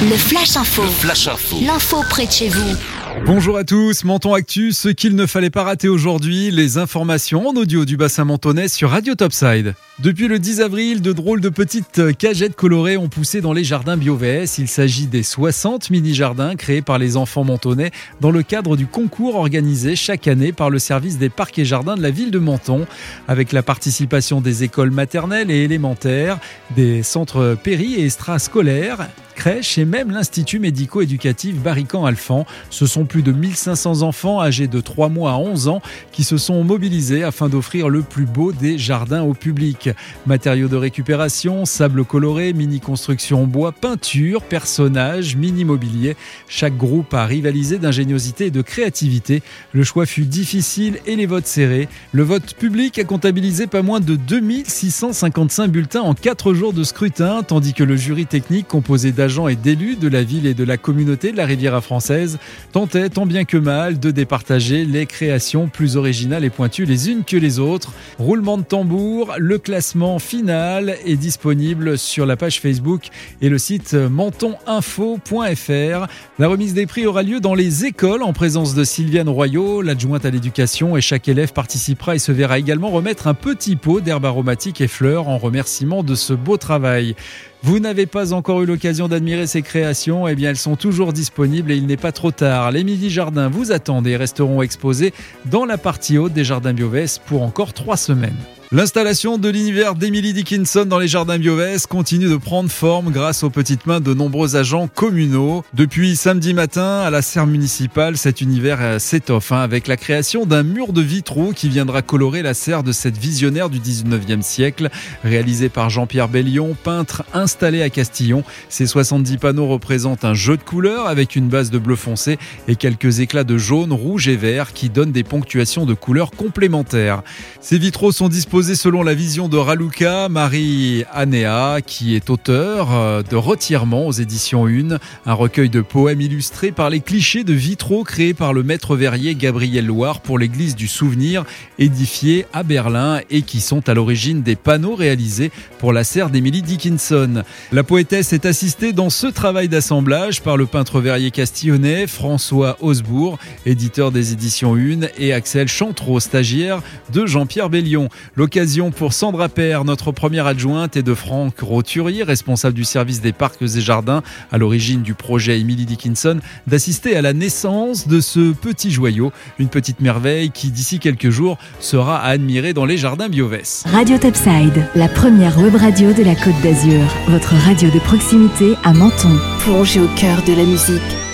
Le Flash Info. Flash Info. L'info près de chez vous. Bonjour à tous, Menton Actu, ce qu'il ne fallait pas rater aujourd'hui, les informations en audio du bassin mentonais sur Radio Topside. Depuis le 10 avril, de drôles de petites cagettes colorées ont poussé dans les jardins BioVS. Il s'agit des 60 mini-jardins créés par les enfants mentonnais dans le cadre du concours organisé chaque année par le service des parcs et jardins de la ville de Menton, avec la participation des écoles maternelles et élémentaires, des centres péri et extrascolaires crèche et même l'Institut médico-éducatif Barrican-Alphand. Ce sont plus de 1500 enfants âgés de 3 mois à 11 ans qui se sont mobilisés afin d'offrir le plus beau des jardins au public. Matériaux de récupération, sable coloré, mini-construction en bois, peinture, personnages, mini-mobilier. Chaque groupe a rivalisé d'ingéniosité et de créativité. Le choix fut difficile et les votes serrés. Le vote public a comptabilisé pas moins de 2655 bulletins en 4 jours de scrutin, tandis que le jury technique composé d'agents et d'élus de la ville et de la communauté de la Riviera française tentaient tant bien que mal de départager les créations plus originales et pointues les unes que les autres. Roulement de tambour, le classement final est disponible sur la page Facebook et le site mentoninfo.fr. La remise des prix aura lieu dans les écoles en présence de Sylviane Royaux, l'adjointe à l'éducation, et chaque élève participera et se verra également remettre un petit pot d'herbes aromatiques et fleurs en remerciement de ce beau travail. Vous n'avez pas encore eu l'occasion d'admirer ces créations, eh bien elles sont toujours disponibles et il n'est pas trop tard. Les midi-jardins vous attendent et resteront exposés dans la partie haute des jardins Biovès pour encore trois semaines. L'installation de l'univers d'Emily Dickinson dans les jardins Biovès continue de prendre forme grâce aux petites mains de nombreux agents communaux. Depuis samedi matin à la serre municipale, cet univers s'étoffe hein, avec la création d'un mur de vitraux qui viendra colorer la serre de cette visionnaire du 19e siècle, réalisé par Jean-Pierre Bellion, peintre installé à Castillon. Ces 70 panneaux représentent un jeu de couleurs avec une base de bleu foncé et quelques éclats de jaune, rouge et vert qui donnent des ponctuations de couleurs complémentaires. Ces vitraux sont disposés selon la vision de Raluca Marie Anéa, qui est auteur euh, de Retirement aux éditions 1, un recueil de poèmes illustrés par les clichés de vitraux créés par le maître verrier Gabriel Loire pour l'église du Souvenir, édifiée à Berlin et qui sont à l'origine des panneaux réalisés pour la serre d'Emily Dickinson. La poétesse est assistée dans ce travail d'assemblage par le peintre verrier castillonnais François Osbourg, éditeur des éditions 1, et Axel Chantreau, stagiaire de Jean-Pierre Bellion. L'occasion pour Sandra Père, notre première adjointe, et de Franck Roturier, responsable du service des parcs et jardins à l'origine du projet Emily Dickinson, d'assister à la naissance de ce petit joyau, une petite merveille qui d'ici quelques jours sera à admirer dans les jardins Biovès. Radio Topside, la première web radio de la Côte d'Azur, votre radio de proximité à Menton. Plongez au cœur de la musique